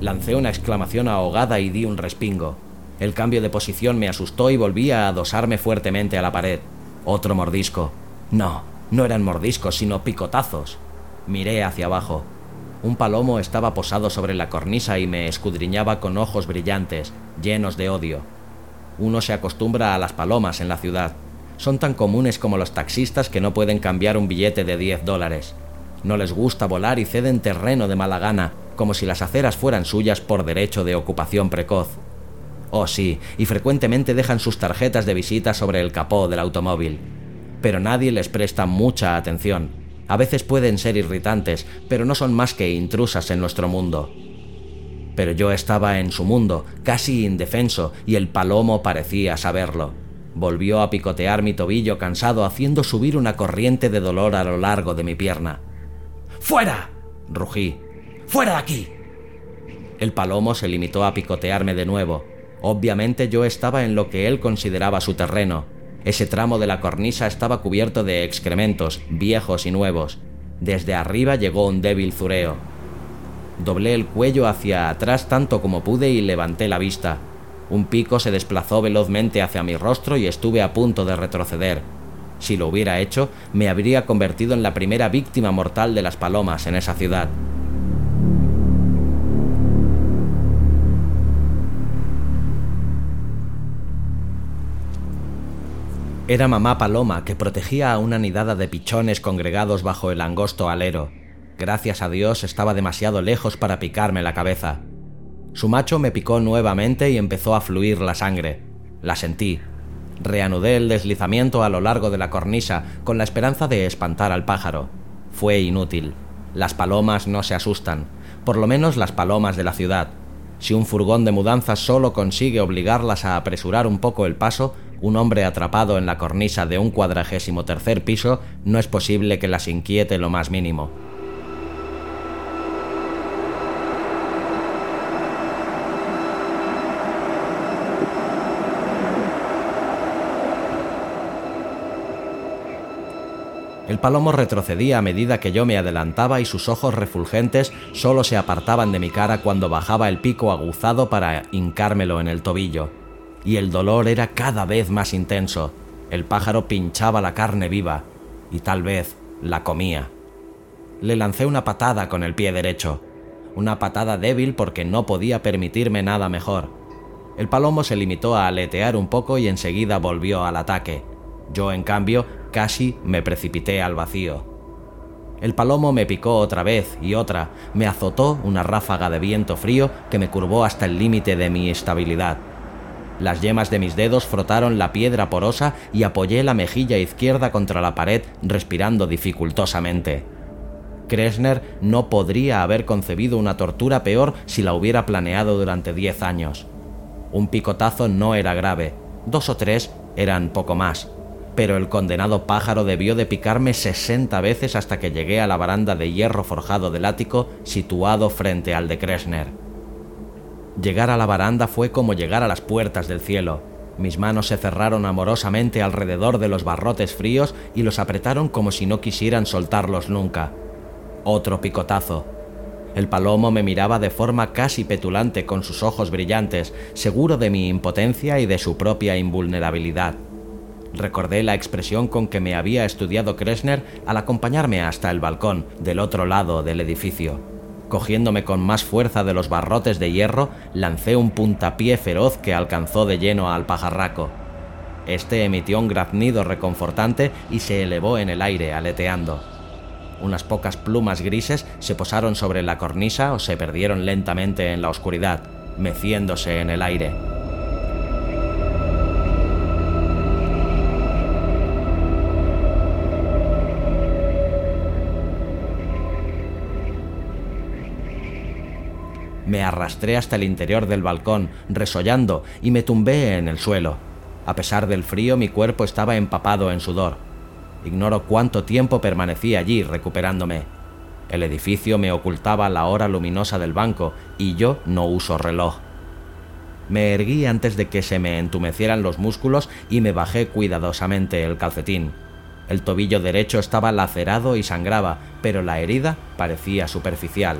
Lancé una exclamación ahogada y di un respingo. El cambio de posición me asustó y volví a adosarme fuertemente a la pared. Otro mordisco. No, no eran mordiscos, sino picotazos. Miré hacia abajo. Un palomo estaba posado sobre la cornisa y me escudriñaba con ojos brillantes, llenos de odio. Uno se acostumbra a las palomas en la ciudad. Son tan comunes como los taxistas que no pueden cambiar un billete de 10 dólares. No les gusta volar y ceden terreno de mala gana, como si las aceras fueran suyas por derecho de ocupación precoz. Oh sí, y frecuentemente dejan sus tarjetas de visita sobre el capó del automóvil. Pero nadie les presta mucha atención. A veces pueden ser irritantes, pero no son más que intrusas en nuestro mundo. Pero yo estaba en su mundo, casi indefenso, y el palomo parecía saberlo. Volvió a picotear mi tobillo cansado, haciendo subir una corriente de dolor a lo largo de mi pierna. ¡Fuera! rugí. ¡Fuera de aquí! El palomo se limitó a picotearme de nuevo. Obviamente yo estaba en lo que él consideraba su terreno. Ese tramo de la cornisa estaba cubierto de excrementos, viejos y nuevos. Desde arriba llegó un débil zureo. Doblé el cuello hacia atrás tanto como pude y levanté la vista. Un pico se desplazó velozmente hacia mi rostro y estuve a punto de retroceder. Si lo hubiera hecho, me habría convertido en la primera víctima mortal de las palomas en esa ciudad. Era mamá Paloma que protegía a una nidada de pichones congregados bajo el angosto alero. Gracias a Dios estaba demasiado lejos para picarme la cabeza. Su macho me picó nuevamente y empezó a fluir la sangre. La sentí. Reanudé el deslizamiento a lo largo de la cornisa con la esperanza de espantar al pájaro. Fue inútil. Las palomas no se asustan, por lo menos las palomas de la ciudad. Si un furgón de mudanzas solo consigue obligarlas a apresurar un poco el paso, un hombre atrapado en la cornisa de un cuadragésimo tercer piso, no es posible que las inquiete lo más mínimo. El palomo retrocedía a medida que yo me adelantaba y sus ojos refulgentes solo se apartaban de mi cara cuando bajaba el pico aguzado para hincármelo en el tobillo y el dolor era cada vez más intenso. El pájaro pinchaba la carne viva y tal vez la comía. Le lancé una patada con el pie derecho, una patada débil porque no podía permitirme nada mejor. El palomo se limitó a aletear un poco y enseguida volvió al ataque. Yo, en cambio, casi me precipité al vacío. El palomo me picó otra vez y otra, me azotó una ráfaga de viento frío que me curvó hasta el límite de mi estabilidad. Las yemas de mis dedos frotaron la piedra porosa y apoyé la mejilla izquierda contra la pared, respirando dificultosamente. Kresner no podría haber concebido una tortura peor si la hubiera planeado durante diez años. Un picotazo no era grave, dos o tres eran poco más, pero el condenado pájaro debió de picarme sesenta veces hasta que llegué a la baranda de hierro forjado del ático situado frente al de Kresner. Llegar a la baranda fue como llegar a las puertas del cielo. Mis manos se cerraron amorosamente alrededor de los barrotes fríos y los apretaron como si no quisieran soltarlos nunca. Otro picotazo. El palomo me miraba de forma casi petulante con sus ojos brillantes, seguro de mi impotencia y de su propia invulnerabilidad. Recordé la expresión con que me había estudiado Kresner al acompañarme hasta el balcón del otro lado del edificio. Cogiéndome con más fuerza de los barrotes de hierro, lancé un puntapié feroz que alcanzó de lleno al pajarraco. Este emitió un graznido reconfortante y se elevó en el aire, aleteando. Unas pocas plumas grises se posaron sobre la cornisa o se perdieron lentamente en la oscuridad, meciéndose en el aire. Me arrastré hasta el interior del balcón, resollando, y me tumbé en el suelo. A pesar del frío, mi cuerpo estaba empapado en sudor. Ignoro cuánto tiempo permanecí allí recuperándome. El edificio me ocultaba la hora luminosa del banco y yo no uso reloj. Me erguí antes de que se me entumecieran los músculos y me bajé cuidadosamente el calcetín. El tobillo derecho estaba lacerado y sangraba, pero la herida parecía superficial.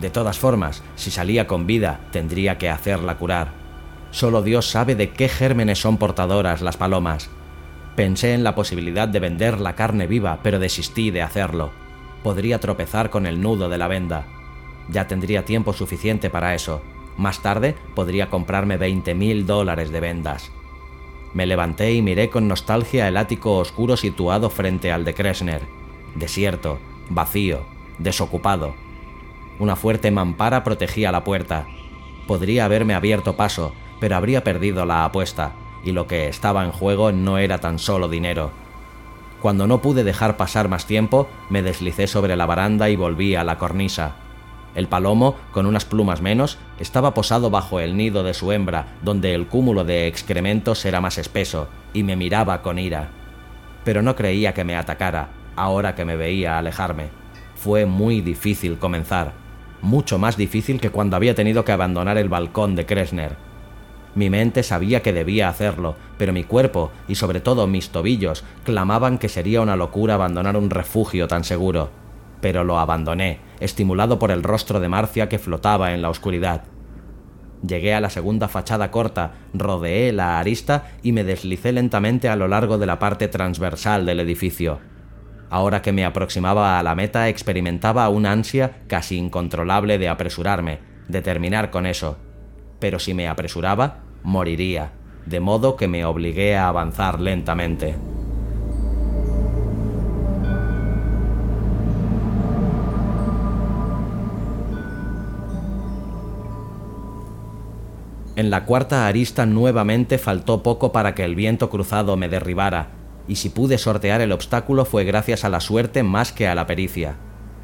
De todas formas, si salía con vida, tendría que hacerla curar. Solo Dios sabe de qué gérmenes son portadoras las palomas. Pensé en la posibilidad de vender la carne viva, pero desistí de hacerlo. Podría tropezar con el nudo de la venda. Ya tendría tiempo suficiente para eso. Más tarde podría comprarme 20 mil dólares de vendas. Me levanté y miré con nostalgia el ático oscuro situado frente al de Kresner. Desierto, vacío, desocupado. Una fuerte mampara protegía la puerta. Podría haberme abierto paso, pero habría perdido la apuesta, y lo que estaba en juego no era tan solo dinero. Cuando no pude dejar pasar más tiempo, me deslicé sobre la baranda y volví a la cornisa. El palomo, con unas plumas menos, estaba posado bajo el nido de su hembra, donde el cúmulo de excrementos era más espeso, y me miraba con ira. Pero no creía que me atacara, ahora que me veía alejarme. Fue muy difícil comenzar, mucho más difícil que cuando había tenido que abandonar el balcón de Kresner. Mi mente sabía que debía hacerlo, pero mi cuerpo, y sobre todo mis tobillos, clamaban que sería una locura abandonar un refugio tan seguro pero lo abandoné, estimulado por el rostro de Marcia que flotaba en la oscuridad. Llegué a la segunda fachada corta, rodeé la arista y me deslicé lentamente a lo largo de la parte transversal del edificio. Ahora que me aproximaba a la meta experimentaba una ansia casi incontrolable de apresurarme, de terminar con eso. Pero si me apresuraba, moriría, de modo que me obligué a avanzar lentamente. En la cuarta arista nuevamente faltó poco para que el viento cruzado me derribara, y si pude sortear el obstáculo fue gracias a la suerte más que a la pericia.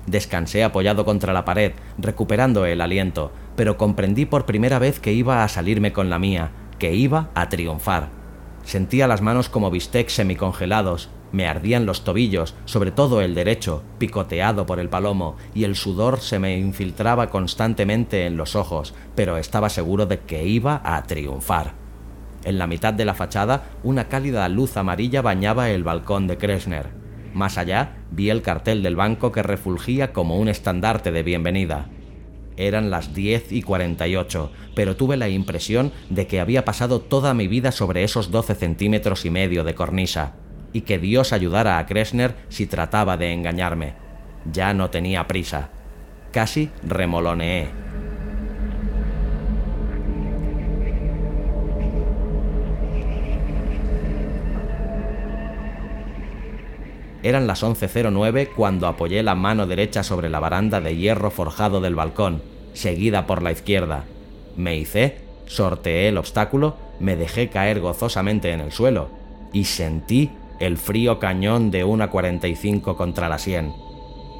Descansé apoyado contra la pared, recuperando el aliento, pero comprendí por primera vez que iba a salirme con la mía, que iba a triunfar. Sentía las manos como bistecs semicongelados, me ardían los tobillos, sobre todo el derecho, picoteado por el palomo, y el sudor se me infiltraba constantemente en los ojos, pero estaba seguro de que iba a triunfar. En la mitad de la fachada, una cálida luz amarilla bañaba el balcón de Kresner. Más allá, vi el cartel del banco que refulgía como un estandarte de bienvenida. Eran las 10 y 48, pero tuve la impresión de que había pasado toda mi vida sobre esos 12 centímetros y medio de cornisa y que Dios ayudara a Kresner si trataba de engañarme. Ya no tenía prisa. Casi remoloneé. Eran las 11.09 cuando apoyé la mano derecha sobre la baranda de hierro forjado del balcón, seguida por la izquierda. Me hice, sorteé el obstáculo, me dejé caer gozosamente en el suelo y sentí el frío cañón de una 45 contra la sien.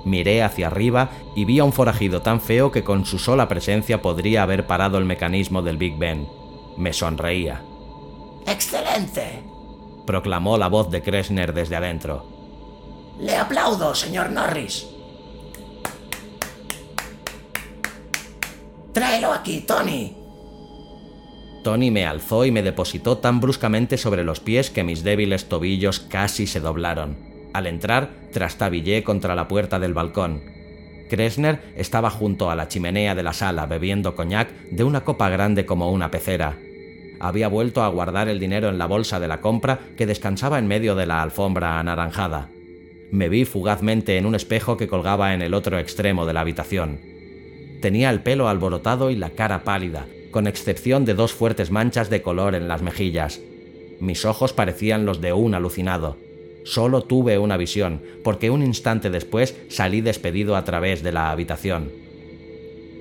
Miré hacia arriba y vi a un forajido tan feo que con su sola presencia podría haber parado el mecanismo del Big Ben. Me sonreía. ¡Excelente! proclamó la voz de Kresner desde adentro. Le aplaudo, señor Norris. Tráelo aquí, Tony. Tony me alzó y me depositó tan bruscamente sobre los pies que mis débiles tobillos casi se doblaron. Al entrar, trastabillé contra la puerta del balcón. Kresner estaba junto a la chimenea de la sala bebiendo coñac de una copa grande como una pecera. Había vuelto a guardar el dinero en la bolsa de la compra que descansaba en medio de la alfombra anaranjada. Me vi fugazmente en un espejo que colgaba en el otro extremo de la habitación. Tenía el pelo alborotado y la cara pálida, con excepción de dos fuertes manchas de color en las mejillas. Mis ojos parecían los de un alucinado. Solo tuve una visión, porque un instante después salí despedido a través de la habitación.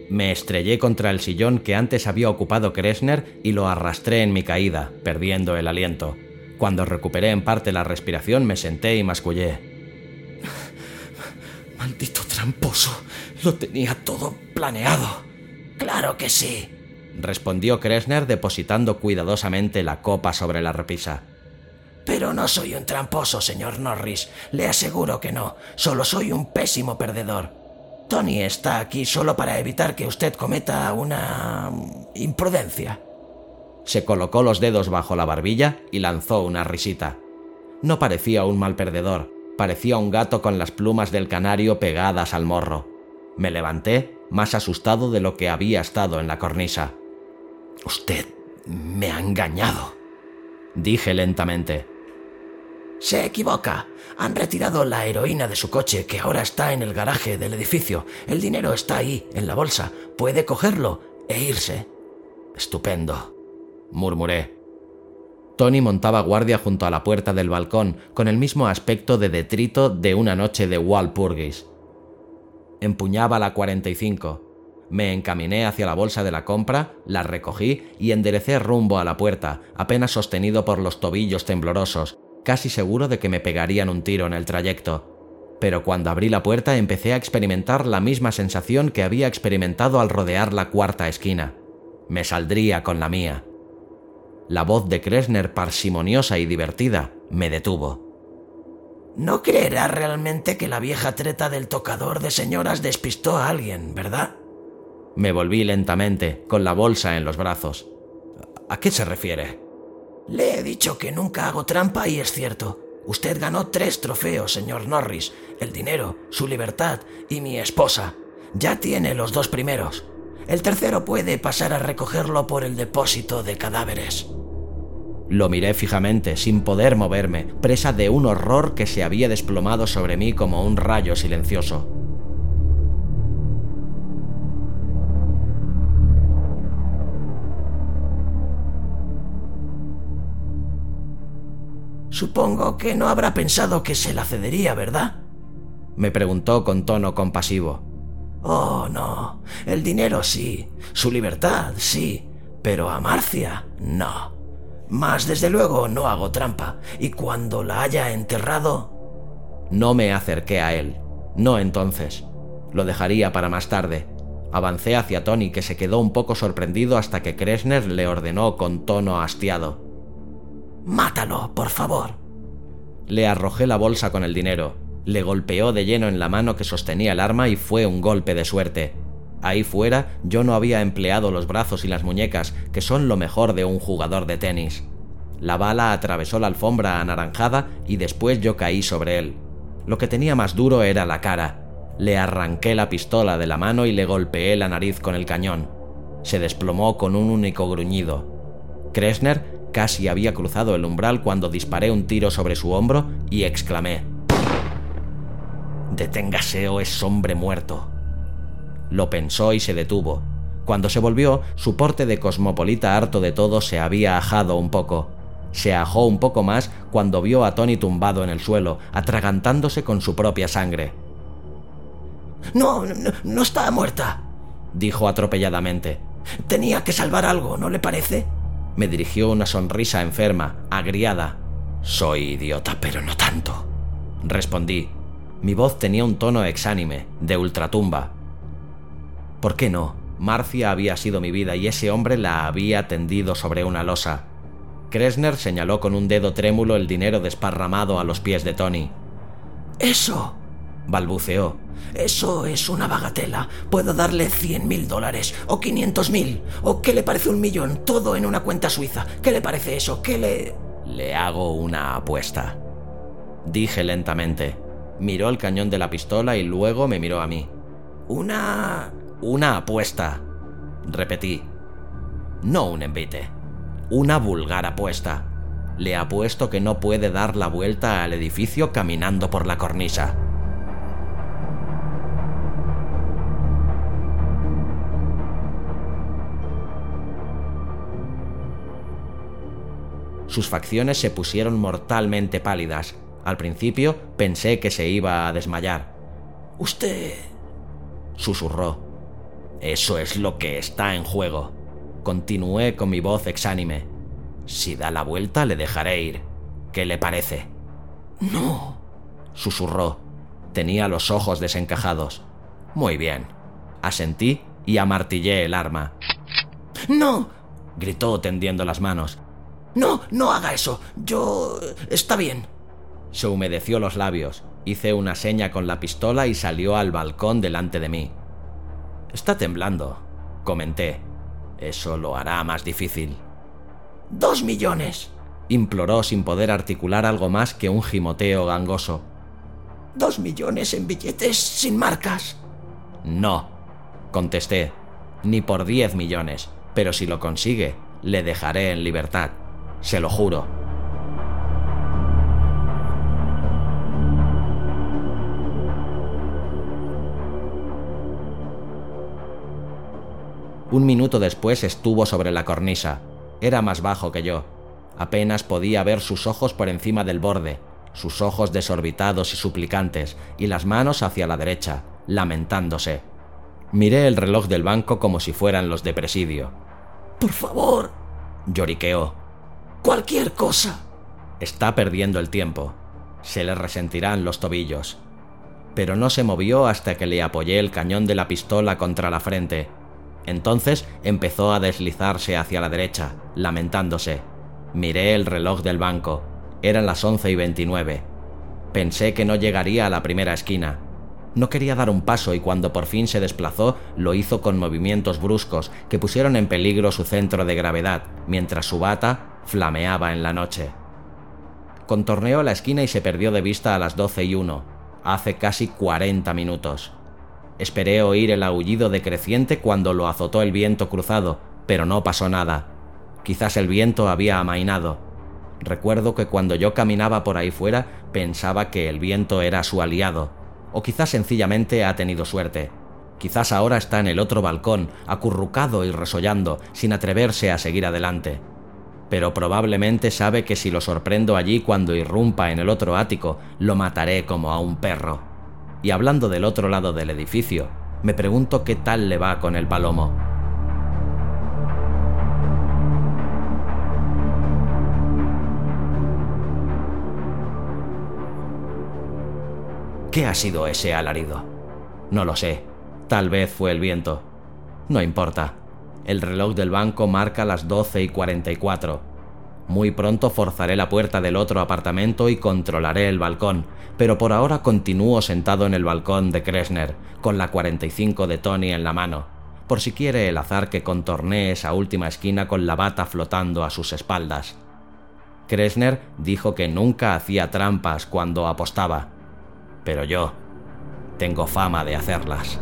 Me estrellé contra el sillón que antes había ocupado Kresner y lo arrastré en mi caída, perdiendo el aliento. Cuando recuperé en parte la respiración me senté y mascullé. Maldito tramposo, lo tenía todo planeado. Claro que sí, respondió Kresner depositando cuidadosamente la copa sobre la repisa. Pero no soy un tramposo, señor Norris. Le aseguro que no. Solo soy un pésimo perdedor. Tony está aquí solo para evitar que usted cometa una imprudencia. Se colocó los dedos bajo la barbilla y lanzó una risita. No parecía un mal perdedor, parecía un gato con las plumas del canario pegadas al morro. Me levanté, más asustado de lo que había estado en la cornisa. Usted me ha engañado, dije lentamente. Se equivoca. Han retirado la heroína de su coche, que ahora está en el garaje del edificio. El dinero está ahí, en la bolsa. Puede cogerlo e irse. Estupendo, murmuré. Tony montaba guardia junto a la puerta del balcón, con el mismo aspecto de detrito de una noche de Walpurgis. Empuñaba la 45. Me encaminé hacia la bolsa de la compra, la recogí y enderecé rumbo a la puerta, apenas sostenido por los tobillos temblorosos, casi seguro de que me pegarían un tiro en el trayecto. Pero cuando abrí la puerta empecé a experimentar la misma sensación que había experimentado al rodear la cuarta esquina. Me saldría con la mía. La voz de Kresner, parsimoniosa y divertida, me detuvo. No creerá realmente que la vieja treta del tocador de señoras despistó a alguien, ¿verdad? Me volví lentamente, con la bolsa en los brazos. ¿A qué se refiere? Le he dicho que nunca hago trampa y es cierto. Usted ganó tres trofeos, señor Norris. El dinero, su libertad y mi esposa. Ya tiene los dos primeros. El tercero puede pasar a recogerlo por el depósito de cadáveres. Lo miré fijamente, sin poder moverme, presa de un horror que se había desplomado sobre mí como un rayo silencioso. Supongo que no habrá pensado que se la cedería, ¿verdad? Me preguntó con tono compasivo. Oh, no. El dinero sí. Su libertad sí. Pero a Marcia no. Mas desde luego no hago trampa. Y cuando la haya enterrado... No me acerqué a él. No entonces. Lo dejaría para más tarde. Avancé hacia Tony, que se quedó un poco sorprendido hasta que Kresner le ordenó con tono hastiado. Mátalo, por favor. Le arrojé la bolsa con el dinero. Le golpeó de lleno en la mano que sostenía el arma y fue un golpe de suerte. Ahí fuera yo no había empleado los brazos y las muñecas, que son lo mejor de un jugador de tenis. La bala atravesó la alfombra anaranjada y después yo caí sobre él. Lo que tenía más duro era la cara. Le arranqué la pistola de la mano y le golpeé la nariz con el cañón. Se desplomó con un único gruñido. Kresner Casi había cruzado el umbral cuando disparé un tiro sobre su hombro y exclamé. Deténgase o es hombre muerto. Lo pensó y se detuvo. Cuando se volvió, su porte de cosmopolita harto de todo se había ajado un poco. Se ajó un poco más cuando vio a Tony tumbado en el suelo, atragantándose con su propia sangre. No, no, no está muerta, dijo atropelladamente. Tenía que salvar algo, ¿no le parece? Me dirigió una sonrisa enferma, agriada. Soy idiota, pero no tanto. Respondí. Mi voz tenía un tono exánime, de ultratumba. ¿Por qué no? Marcia había sido mi vida y ese hombre la había tendido sobre una losa. Kresner señaló con un dedo trémulo el dinero desparramado a los pies de Tony. Eso, balbuceó. Eso es una bagatela. Puedo darle cien mil dólares, o quinientos mil, o ¿qué le parece un millón? Todo en una cuenta suiza. ¿Qué le parece eso? ¿Qué le...? Le hago una apuesta. Dije lentamente. Miró el cañón de la pistola y luego me miró a mí. Una... Una apuesta. Repetí. No un envite. Una vulgar apuesta. Le apuesto que no puede dar la vuelta al edificio caminando por la cornisa. Sus facciones se pusieron mortalmente pálidas. Al principio pensé que se iba a desmayar. Usted... susurró. Eso es lo que está en juego. Continué con mi voz exánime. Si da la vuelta le dejaré ir. ¿Qué le parece? No, susurró. Tenía los ojos desencajados. Muy bien. Asentí y amartillé el arma. No, gritó tendiendo las manos. No, no haga eso. Yo... está bien. Se humedeció los labios. Hice una seña con la pistola y salió al balcón delante de mí. Está temblando, comenté. Eso lo hará más difícil. Dos millones, imploró sin poder articular algo más que un gimoteo gangoso. Dos millones en billetes sin marcas. No, contesté, ni por diez millones, pero si lo consigue, le dejaré en libertad, se lo juro. Un minuto después estuvo sobre la cornisa. Era más bajo que yo. Apenas podía ver sus ojos por encima del borde, sus ojos desorbitados y suplicantes, y las manos hacia la derecha, lamentándose. Miré el reloj del banco como si fueran los de presidio. Por favor, lloriqueó. Cualquier cosa. Está perdiendo el tiempo. Se le resentirán los tobillos. Pero no se movió hasta que le apoyé el cañón de la pistola contra la frente. Entonces empezó a deslizarse hacia la derecha, lamentándose. Miré el reloj del banco. Eran las once y veintinueve. Pensé que no llegaría a la primera esquina. No quería dar un paso y cuando por fin se desplazó lo hizo con movimientos bruscos que pusieron en peligro su centro de gravedad, mientras su bata flameaba en la noche. Contorneó la esquina y se perdió de vista a las doce y uno, hace casi cuarenta minutos. Esperé oír el aullido decreciente cuando lo azotó el viento cruzado, pero no pasó nada. Quizás el viento había amainado. Recuerdo que cuando yo caminaba por ahí fuera pensaba que el viento era su aliado, o quizás sencillamente ha tenido suerte. Quizás ahora está en el otro balcón, acurrucado y resollando, sin atreverse a seguir adelante. Pero probablemente sabe que si lo sorprendo allí cuando irrumpa en el otro ático, lo mataré como a un perro. Y hablando del otro lado del edificio, me pregunto qué tal le va con el palomo. ¿Qué ha sido ese alarido? No lo sé. Tal vez fue el viento. No importa. El reloj del banco marca las 12 y 44. Muy pronto forzaré la puerta del otro apartamento y controlaré el balcón, pero por ahora continúo sentado en el balcón de Kresner, con la 45 de Tony en la mano, por si quiere el azar que contornee esa última esquina con la bata flotando a sus espaldas. Kresner dijo que nunca hacía trampas cuando apostaba, pero yo tengo fama de hacerlas.